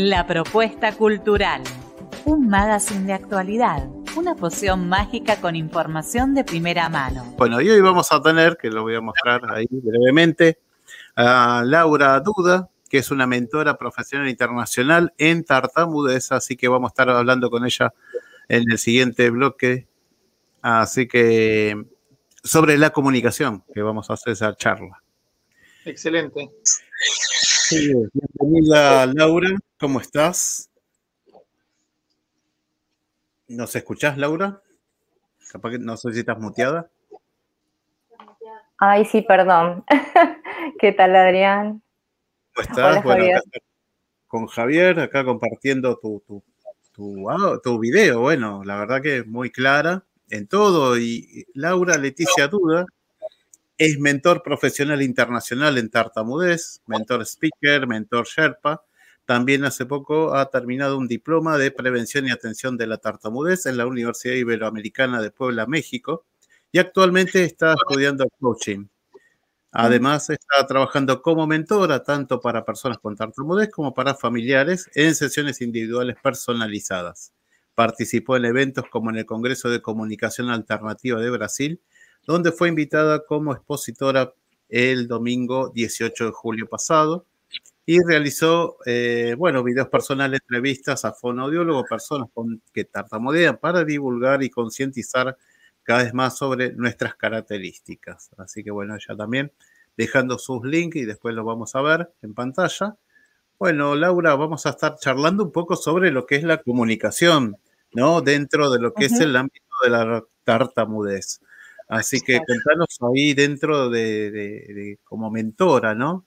La propuesta cultural. Un magazine de actualidad. Una poción mágica con información de primera mano. Bueno, y hoy vamos a tener, que lo voy a mostrar ahí brevemente, a Laura Duda, que es una mentora profesional internacional en tartamudez, así que vamos a estar hablando con ella en el siguiente bloque. Así que sobre la comunicación, que vamos a hacer esa charla. Excelente. Sí, bienvenida Laura, ¿cómo estás? ¿Nos escuchás, Laura? Capaz que no sé si estás muteada. Ay, sí, perdón. ¿Qué tal, Adrián? ¿Cómo estás? bueno, con Javier, acá compartiendo tu, tu, tu, ah, tu, video. Bueno, la verdad que es muy clara en todo. Y Laura Leticia Duda es mentor profesional internacional en tartamudez, mentor speaker, mentor Sherpa. También hace poco ha terminado un diploma de prevención y atención de la tartamudez en la Universidad Iberoamericana de Puebla, México. Y actualmente está estudiando coaching. Además, está trabajando como mentora tanto para personas con tartamudez como para familiares en sesiones individuales personalizadas. Participó en eventos como en el Congreso de Comunicación Alternativa de Brasil, donde fue invitada como expositora el domingo 18 de julio pasado y realizó, eh, bueno, videos personales, entrevistas a fonoaudiólogos, personas con, que tartamudean para divulgar y concientizar cada vez más sobre nuestras características. Así que bueno, ya también dejando sus links y después los vamos a ver en pantalla. Bueno, Laura, vamos a estar charlando un poco sobre lo que es la comunicación, ¿no? Dentro de lo que es el ámbito de la tartamudez. Así que contanos ahí dentro de, como mentora, ¿no?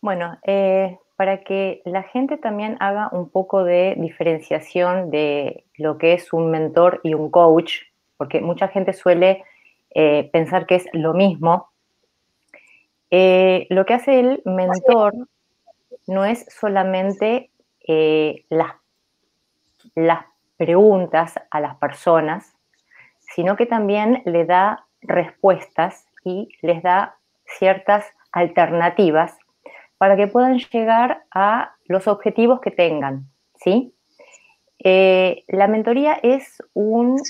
Bueno, eh, para que la gente también haga un poco de diferenciación de lo que es un mentor y un coach, porque mucha gente suele eh, pensar que es lo mismo. Eh, lo que hace el mentor no es solamente las, las preguntas a las personas, sino que también le da respuestas y les da ciertas alternativas para que puedan llegar a los objetivos que tengan, ¿sí? Eh, la mentoría es un,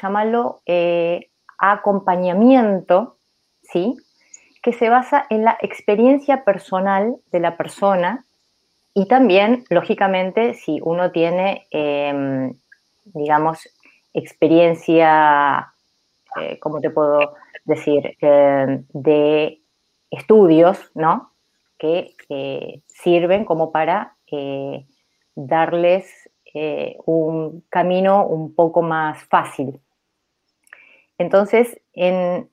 llamarlo, eh, acompañamiento, ¿sí? Que se basa en la experiencia personal de la persona y también, lógicamente, si uno tiene, em, digamos, experiencia, eh, ¿cómo te puedo decir?, de estudios, ¿no? Que sirven como para eh, darles eh, un camino un poco más fácil. Entonces, en,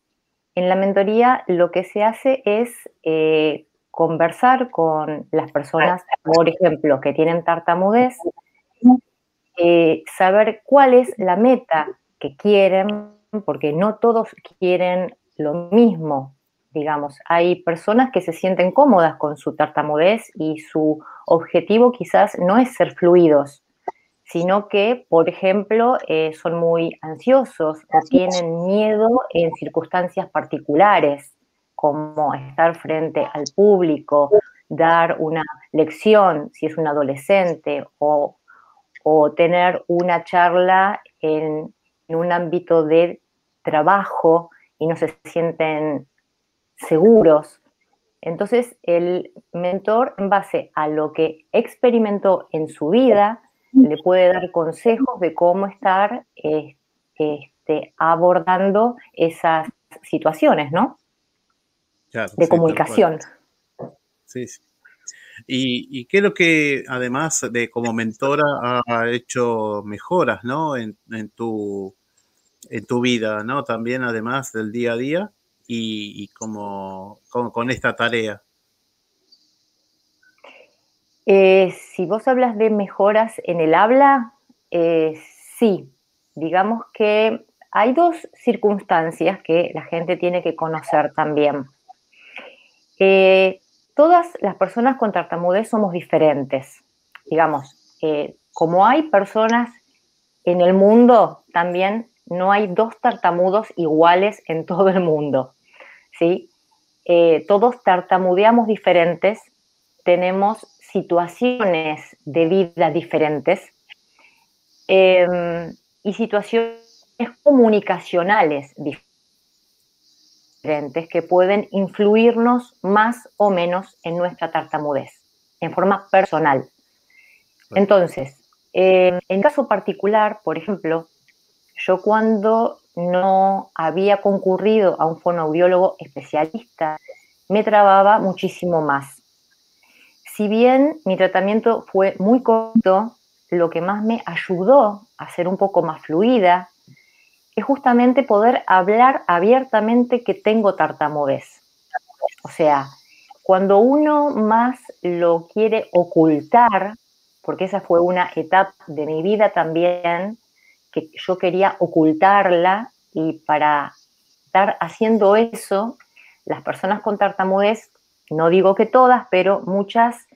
la mentoría lo que se hace es eh, conversar con las personas, por ejemplo, que tienen tartamudez, saber cuál es la meta que quieren, porque no todos quieren lo mismo digamos. Hay personas que se sienten cómodas con su tartamudez y su objetivo quizás no es ser fluidos, sino que, por ejemplo, eh, son muy ansiosos o tienen miedo en circunstancias particulares, como estar frente al público, dar una lección si es un adolescente o, tener una charla en, en un ámbito de trabajo y no se sienten seguros. Entonces, el mentor, en base a lo que experimentó en su vida, le puede dar consejos de cómo estar este, abordando esas situaciones, ¿no? de comunicación. Sí, sí. ¿Y, qué es lo que, además de como mentora, ha hecho mejoras, ¿no? En, tu, en tu vida, ¿no? También, además del día a día y, como, con esta tarea? Eh, si vos hablas de mejoras en el habla, eh, sí. Digamos que hay dos circunstancias que la gente tiene que conocer también. Eh, todas las personas con tartamudez somos diferentes. Digamos, como hay personas en el mundo, también no hay dos tartamudos iguales en todo el mundo, ¿sí? Eh, todos tartamudeamos diferentes tenemos situaciones de vida diferentes em, y situaciones comunicacionales diferentes que pueden influirnos más o menos en nuestra tartamudez, en forma personal. Entonces, em, en caso particular, por ejemplo, yo cuando no había concurrido a un fonoaudiólogo especialista, me trababa muchísimo más. Si bien mi tratamiento fue muy corto, lo que más me ayudó a ser un poco más fluida es justamente poder hablar abiertamente que tengo tartamudez. O sea, cuando uno más lo quiere ocultar, porque esa fue una etapa de mi vida también, que yo quería ocultarla y para estar haciendo eso, las personas con tartamudez, no digo que todas, pero muchas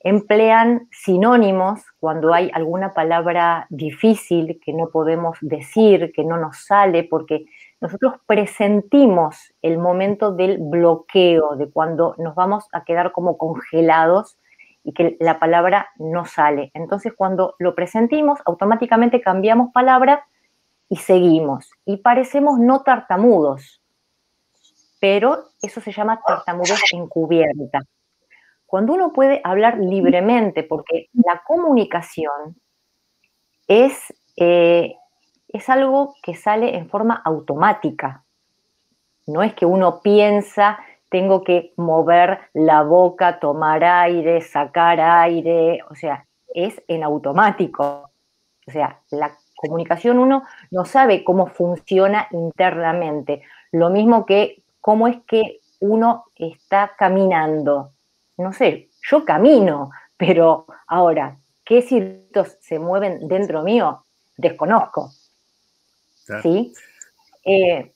emplean sinónimos cuando hay alguna palabra difícil que no podemos decir, que no nos sale, porque nosotros presentimos el momento del bloqueo, de cuando nos vamos a quedar como congelados y que la palabra no sale. Entonces, cuando lo presentimos, automáticamente cambiamos palabra y seguimos. Y parecemos no tartamudos, pero eso se llama tartamudez encubierta. Cuando uno puede hablar libremente, porque la comunicación es, eh, es algo que sale en forma automática. No es que uno piensa tengo que mover la boca, tomar aire, sacar aire, o sea, es en automático. O sea, la comunicación uno no sabe cómo funciona internamente. Lo mismo que cómo es que uno está caminando. No sé, yo camino, pero ahora, ¿qué circuitos se mueven dentro mío? Desconozco. ¿Sí? Eh,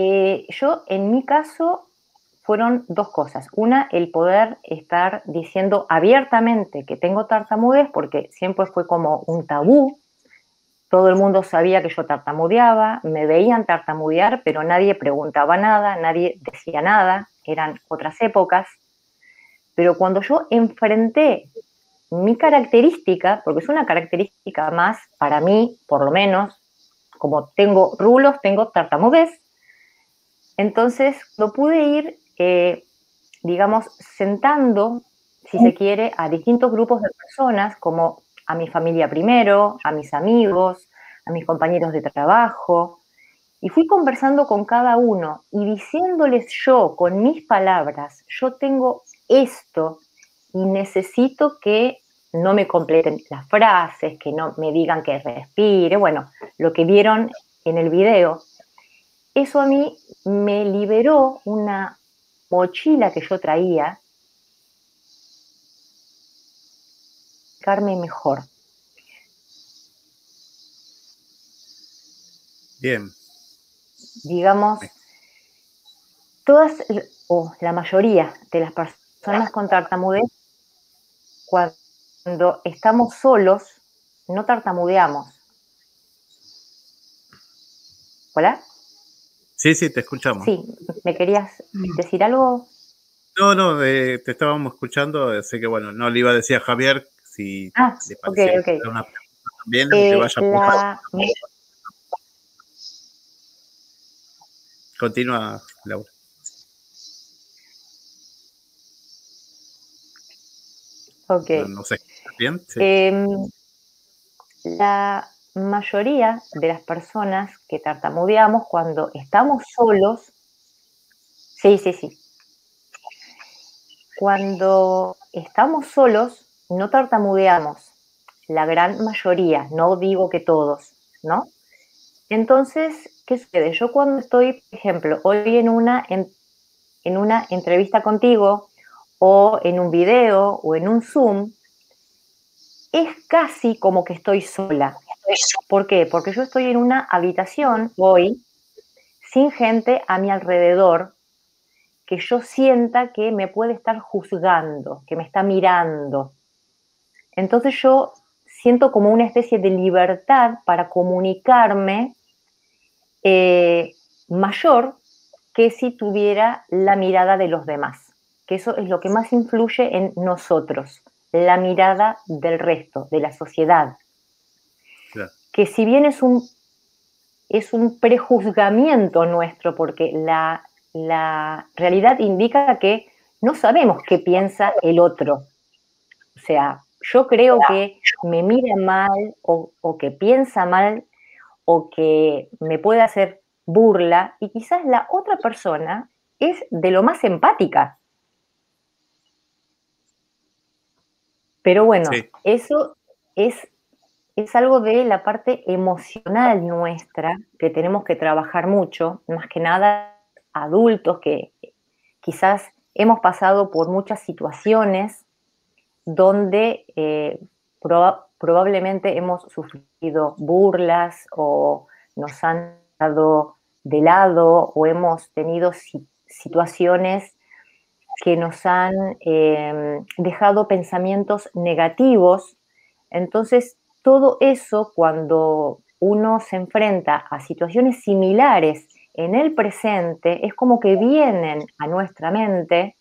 eh, yo, en mi caso, fueron dos cosas. Una, el poder estar diciendo abiertamente que tengo tartamudez, porque siempre fue como un tabú. Todo el mundo sabía que yo tartamudeaba, me veían tartamudear, pero nadie preguntaba nada, nadie decía nada, eran otras épocas. Pero cuando yo enfrenté mi característica, porque es una característica más para mí, por lo menos, como tengo rulos, tengo tartamudez, entonces, lo pude ir, eh, digamos, sentando, si se quiere, a distintos grupos de personas, como a mi familia primero, a mis amigos, a mis compañeros de trabajo, y fui conversando con cada uno y diciéndoles yo con mis palabras, yo tengo esto y necesito que no me completen las frases, que no me digan que respire, bueno, lo que vieron en el video, eso a mí me liberó una mochila que yo traía, Carme mejor. Bien. Digamos, todas o la mayoría de las personas con tartamudez, cuando estamos solos, no tartamudeamos. ¿Hola? Sí, sí, te escuchamos. Sí, ¿me querías decir algo? No, no, eh, te estábamos escuchando, así que bueno, no le iba a decir a Javier si ah, le parecía okay, una pregunta también, que eh, vaya la... Continúa, Laura. Ok. No, no sé, ¿bien? Sí. Eh, la mayoría de las personas que tartamudeamos cuando estamos solos, sí, sí, sí. Cuando estamos solos, no tartamudeamos, la gran mayoría, no digo que todos, ¿no? Entonces, ¿qué sucede? Yo cuando estoy, por ejemplo, hoy en una, en, en una entrevista contigo, o en un video, o en un Zoom, es casi como que estoy sola. ¿Por qué? Porque yo estoy en una habitación hoy sin gente a mi alrededor que yo sienta que me puede estar juzgando, que me está mirando. Entonces yo siento como una especie de libertad para comunicarme eh, mayor que si tuviera la mirada de los demás. que eso es lo que más influye en nosotros, la mirada del resto, de la sociedad. Que si bien es un, es un prejuzgamiento nuestro, porque la, la realidad indica que no sabemos qué piensa el otro. O sea, yo creo que me mira mal o, o, que piensa mal o que me puede hacer burla y quizás la otra persona es de lo más empática. Pero bueno, eso es, es algo de la parte emocional nuestra que tenemos que trabajar mucho, más que nada adultos que quizás hemos pasado por muchas situaciones donde eh, probablemente hemos sufrido burlas o nos han dado de lado o hemos tenido situaciones que nos han em, dejado pensamientos negativos. Entonces, todo eso cuando uno se enfrenta a situaciones similares en el presente, es como que vienen a nuestra mente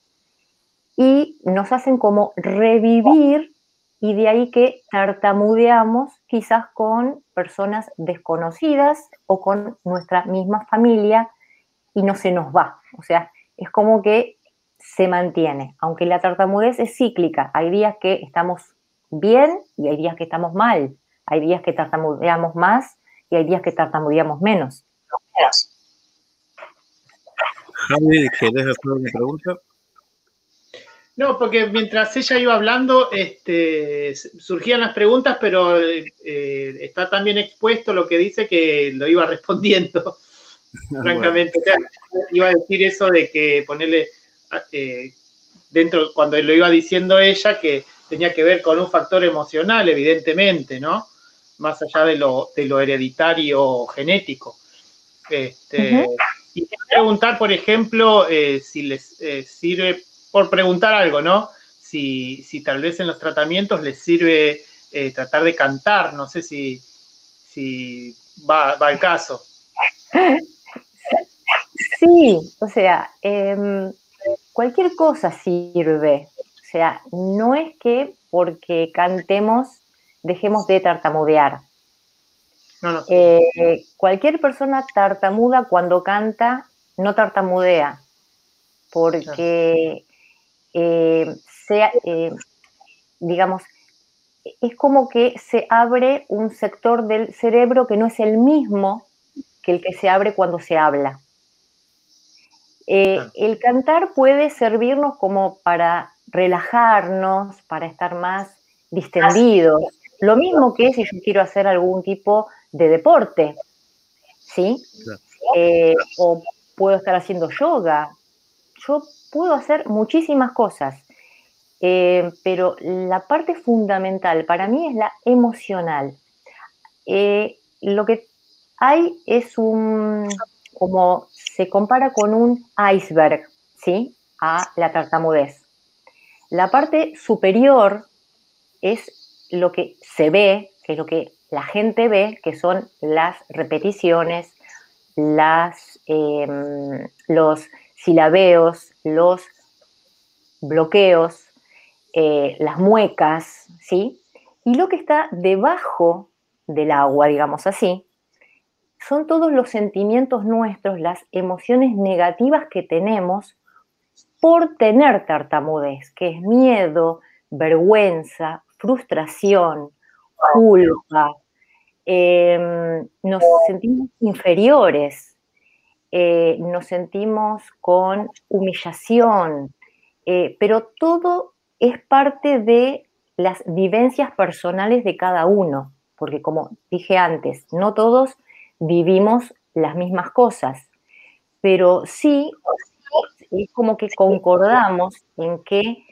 y nos hacen como revivir y de ahí que tartamudeamos quizás con personas desconocidas o con nuestra misma familia y no se nos va. O sea, es como que se mantiene, aunque la tartamudez es cíclica. Hay días que estamos bien y hay días que estamos mal. Hay días que tartamudeamos más y hay días que tartamudeamos menos. Javi, ¿querés hacer una pregunta? No, porque mientras ella iba hablando, este, surgían las preguntas, pero eh, está también expuesto lo que dice que lo iba respondiendo, francamente. iba a decir eso de que ponerle eh, dentro, cuando lo iba diciendo ella, que tenía que ver con un factor emocional, evidentemente, ¿no? Más allá de lo, de lo hereditario genético. Este, y preguntar, por ejemplo, eh, si les eh, sirve, por preguntar algo, ¿no? Si, si, tal vez en los tratamientos les sirve eh, tratar de cantar, no sé si, si va, va al caso. Sí, o sea, em, cualquier cosa sirve. O sea, no es que porque cantemos dejemos de tartamudear. Eh, cualquier persona tartamuda cuando canta no tartamudea, porque eh, sea, eh, digamos, es como que se abre un sector del cerebro que no es el mismo que el que se abre cuando se habla. El cantar puede servirnos como para relajarnos, para estar más distendidos. Lo mismo que si yo quiero hacer algún tipo de deporte, ¿sí? Eh, o puedo estar haciendo yoga. Yo puedo hacer muchísimas cosas, eh, pero la parte fundamental para mí es la emocional. Eh, lo que hay es un, como se compara con un iceberg, ¿sí? A la tartamudez. La parte superior es lo que se ve, que es lo que la gente ve que son las repeticiones, em, los silabeos, los bloqueos, eh, las muecas, ¿sí? Y lo que está debajo del agua, digamos así, son todos los sentimientos nuestros, las emociones negativas que tenemos por tener tartamudez, que es miedo, vergüenza, frustración, culpa, em, nos sentimos inferiores, eh, nos sentimos con humillación, eh, pero todo es parte de las vivencias personales de cada uno, porque como dije antes, no todos vivimos las mismas cosas, pero sí es como que concordamos en que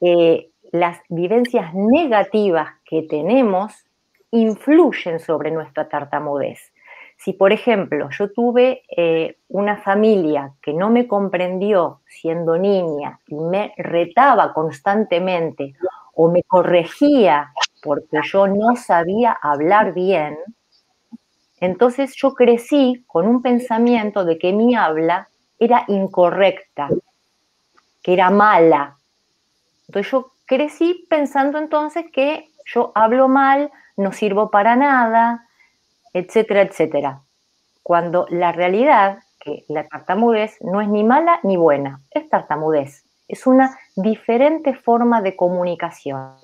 eh, las vivencias negativas que tenemos influyen sobre nuestra tartamudez. Si, por ejemplo, yo tuve eh, una familia que no me comprendió siendo niña y me retaba constantemente o me corregía porque yo no sabía hablar bien, entonces yo crecí con un pensamiento de que mi habla era incorrecta. que era mala. Entonces yo crecí pensando entonces que yo hablo mal, no sirvo para nada, etcétera, etcétera. Cuando la realidad, que la tartamudez no es ni mala ni buena, es tartamudez. Es una diferente forma de comunicación.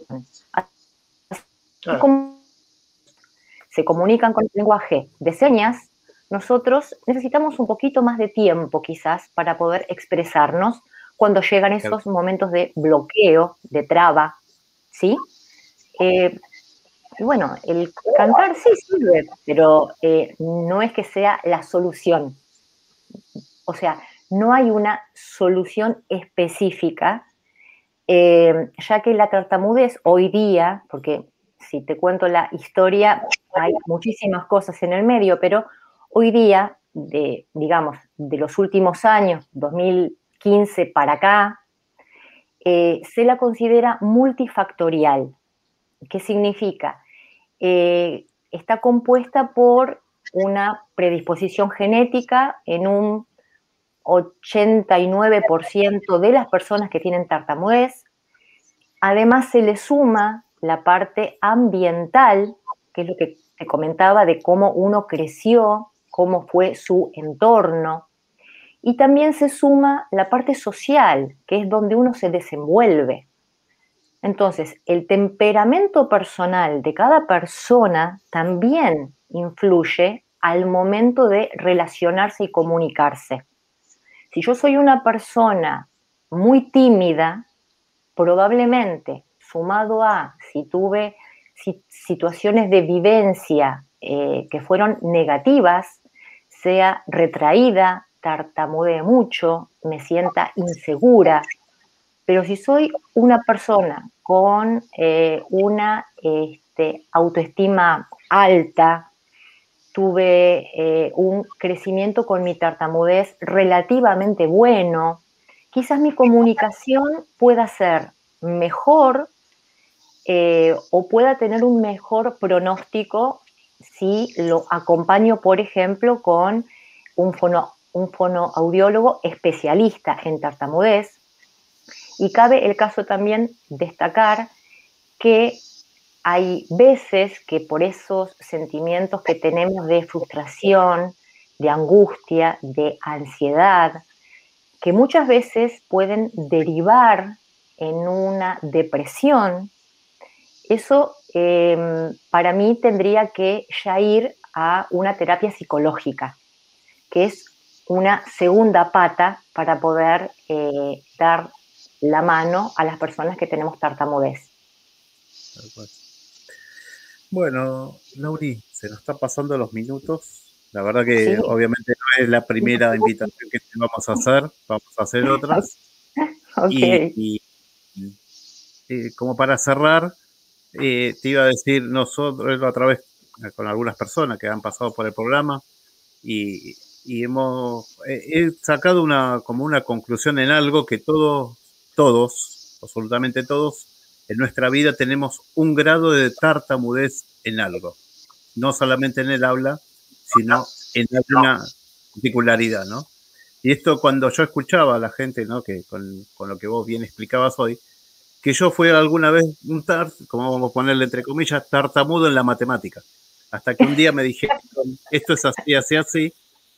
Se comunican con el lenguaje de señas, nosotros necesitamos un poquito más de tiempo quizás para poder expresarnos cuando llegan esos momentos de bloqueo, de traba, ¿sí? Eh, y bueno, el cantar sí sirve, pero eh, no es que sea la solución. O sea, no hay una solución específica, eh, ya que la tartamudez hoy día, porque si te cuento la historia, hay muchísimas cosas en el medio, pero hoy día, de, digamos, de los últimos años, 2015 para acá, eh, se la considera multifactorial. ¿Qué significa? Eh, está compuesta por una predisposición genética en un 89% de las personas que tienen tartamudez. Además se le suma la parte ambiental, que es lo que te comentaba de cómo uno creció, cómo fue su entorno. Y también se suma la parte social, que es donde uno se desenvuelve. Entonces, el temperamento personal de cada persona también influye al momento de relacionarse y comunicarse. Si yo soy una persona muy tímida, probablemente sumado a si tuve situaciones de vivencia eh, que fueron negativas, sea retraída, tartamudee mucho, me sienta insegura, pero si soy una persona con eh, una este, autoestima alta, tuve eh, un crecimiento con mi tartamudez relativamente bueno, quizás mi comunicación pueda ser mejor eh, o pueda tener un mejor pronóstico si lo acompaño, por ejemplo, con un, un fonoaudiólogo especialista en tartamudez. Y cabe el caso también destacar que hay veces que por esos sentimientos que tenemos de frustración, de angustia, de ansiedad, que muchas veces pueden derivar en una depresión, eso em, para mí tendría que ya ir a una terapia psicológica, que es una segunda pata para poder eh, dar la mano a las personas que tenemos tartamudez. Bueno, Lauri, se nos están pasando los minutos. La verdad que obviamente no es la primera invitación que te vamos a hacer, vamos a hacer otras. Y, como para cerrar, eh, te iba a decir, nosotros otra vez con algunas personas que han pasado por el programa y, hemos he sacado una como una conclusión en algo que todos todos, absolutamente todos, en nuestra vida tenemos un grado de tartamudez en algo. No solamente en el habla, sino en alguna particularidad, ¿no? Y esto cuando yo escuchaba a la gente, ¿no? Que con, lo que vos bien explicabas hoy, que yo fui alguna vez un tart, como vamos a ponerle entre comillas, tartamudo en la matemática. Hasta que un día me dijeron, esto es así, así, así,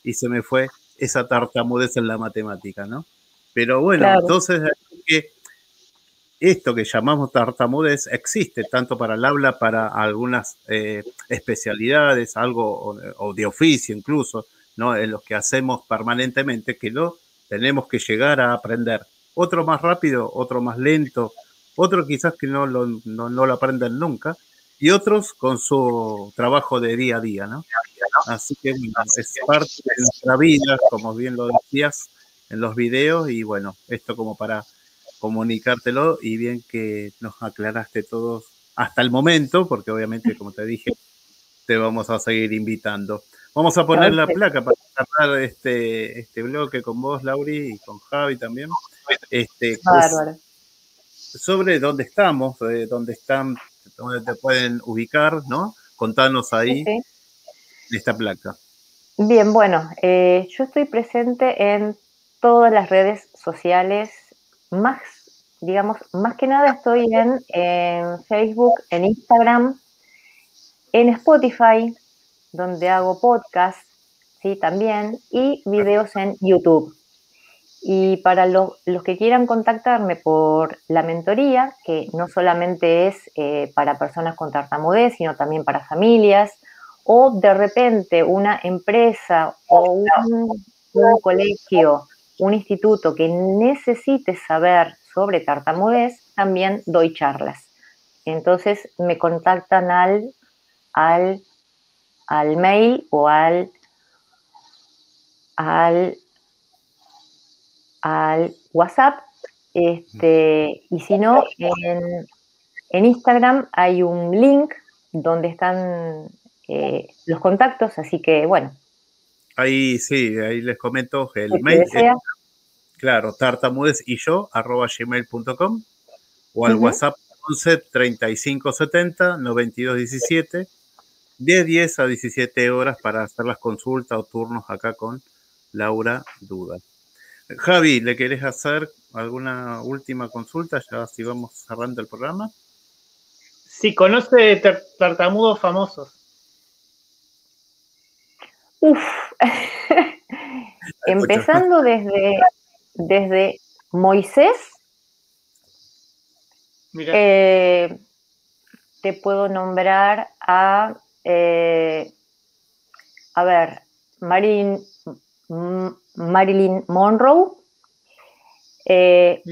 y se me fue esa tartamudez en la matemática, ¿no? Pero bueno, entonces que esto que llamamos tartamudez existe tanto para el habla, para algunas eh, especialidades, algo o, de oficio incluso, ¿no? En los que hacemos permanentemente, que no tenemos que llegar a aprender. Otro más rápido, otro más lento, otro quizás que no lo, no, lo aprenden nunca, y otros con su trabajo de día a día, ¿no? Así que es parte de nuestra vida, como bien lo decías en los videos, y bueno, esto como para comunicártelo y bien que nos aclaraste todos hasta el momento, porque obviamente, como te dije, te vamos a seguir invitando. Vamos a poner la placa para cerrar este, este bloque con vos, Lauri, y con Javi también. Este, sobre dónde estamos, dónde están, dónde te pueden ubicar, ¿no? Contanos ahí en esta placa. Bien, bueno, eh, yo estoy presente en todas las redes sociales más, digamos, más que nada estoy en, Facebook, en Instagram, en Spotify, donde hago podcast, sí, también, y videos en YouTube. Y para los que quieran contactarme por la mentoría, que no solamente es eh, para personas con tartamudez, sino también para familias, o de repente una empresa o un, colegio, un instituto que necesite saber sobre tartamudez, también doy charlas. Entonces me contactan al, al, al mail o al, al al WhatsApp. Este, y si no, en, Instagram hay un link donde están eh, los contactos, así que bueno. Ahí sí, ahí les comento el mail. claro, tartamudes y yo, arroba gmail.com o al WhatsApp 11 35 70 92 17 de 10 a 17 horas para hacer las consultas o turnos acá con Laura Duda. Javi, ¿le querés hacer alguna última consulta? Ya si vamos cerrando el programa. Sí, conoce tartamudos famosos. Uf. Empezando desde, desde Moisés. Eh, te puedo nombrar a, eh, a ver, Marín Marilyn Monroe, eh,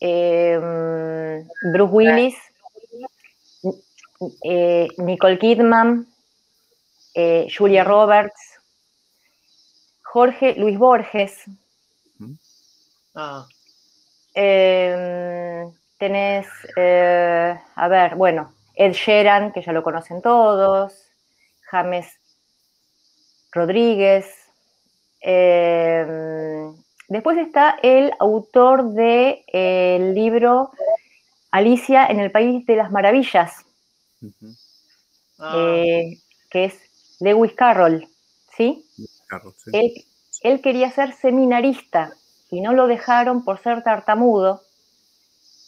em, Bruce Willis, eh, Nicole Kidman, eh, Julia Roberts, Jorge Luis Borges. Ah. Em, tenés, a ver, bueno, Ed Sheeran, que ya lo conocen todos, James Rodríguez, Em, después está el autor del de, libro Alicia en el País de las Maravillas, ah. eh, que es Lewis Carroll, ¿sí? Él, quería ser seminarista y no lo dejaron por ser tartamudo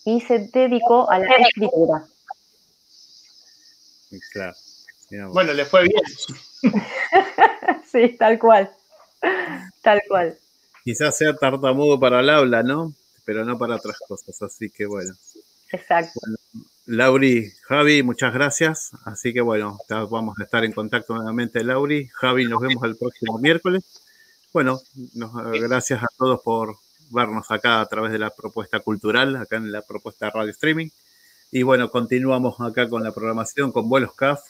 y se dedicó a la escritura. Bueno, le fue bien. sí, tal cual. Tal cual. Quizás sea tartamudo para el habla, ¿no? Pero no para otras cosas, así que bueno. Exacto. Lauri, Javi, muchas gracias. Así que bueno, vamos a estar en contacto nuevamente, Lauri. Javi, nos vemos el próximo miércoles. Bueno, gracias a todos por vernos acá a través de la propuesta cultural, acá en la propuesta radio streaming. Y bueno, continuamos acá con la programación con Vuelos CAF,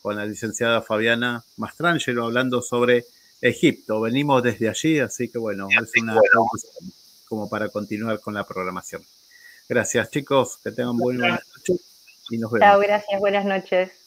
con la licenciada Fabiana Mastrangelo, hablando sobre Egipto. Venimos desde allí, así que bueno, es una como para continuar con la programación. Gracias, chicos. Que tengan buenas noches y nos vemos. Chao, gracias. Buenas noches.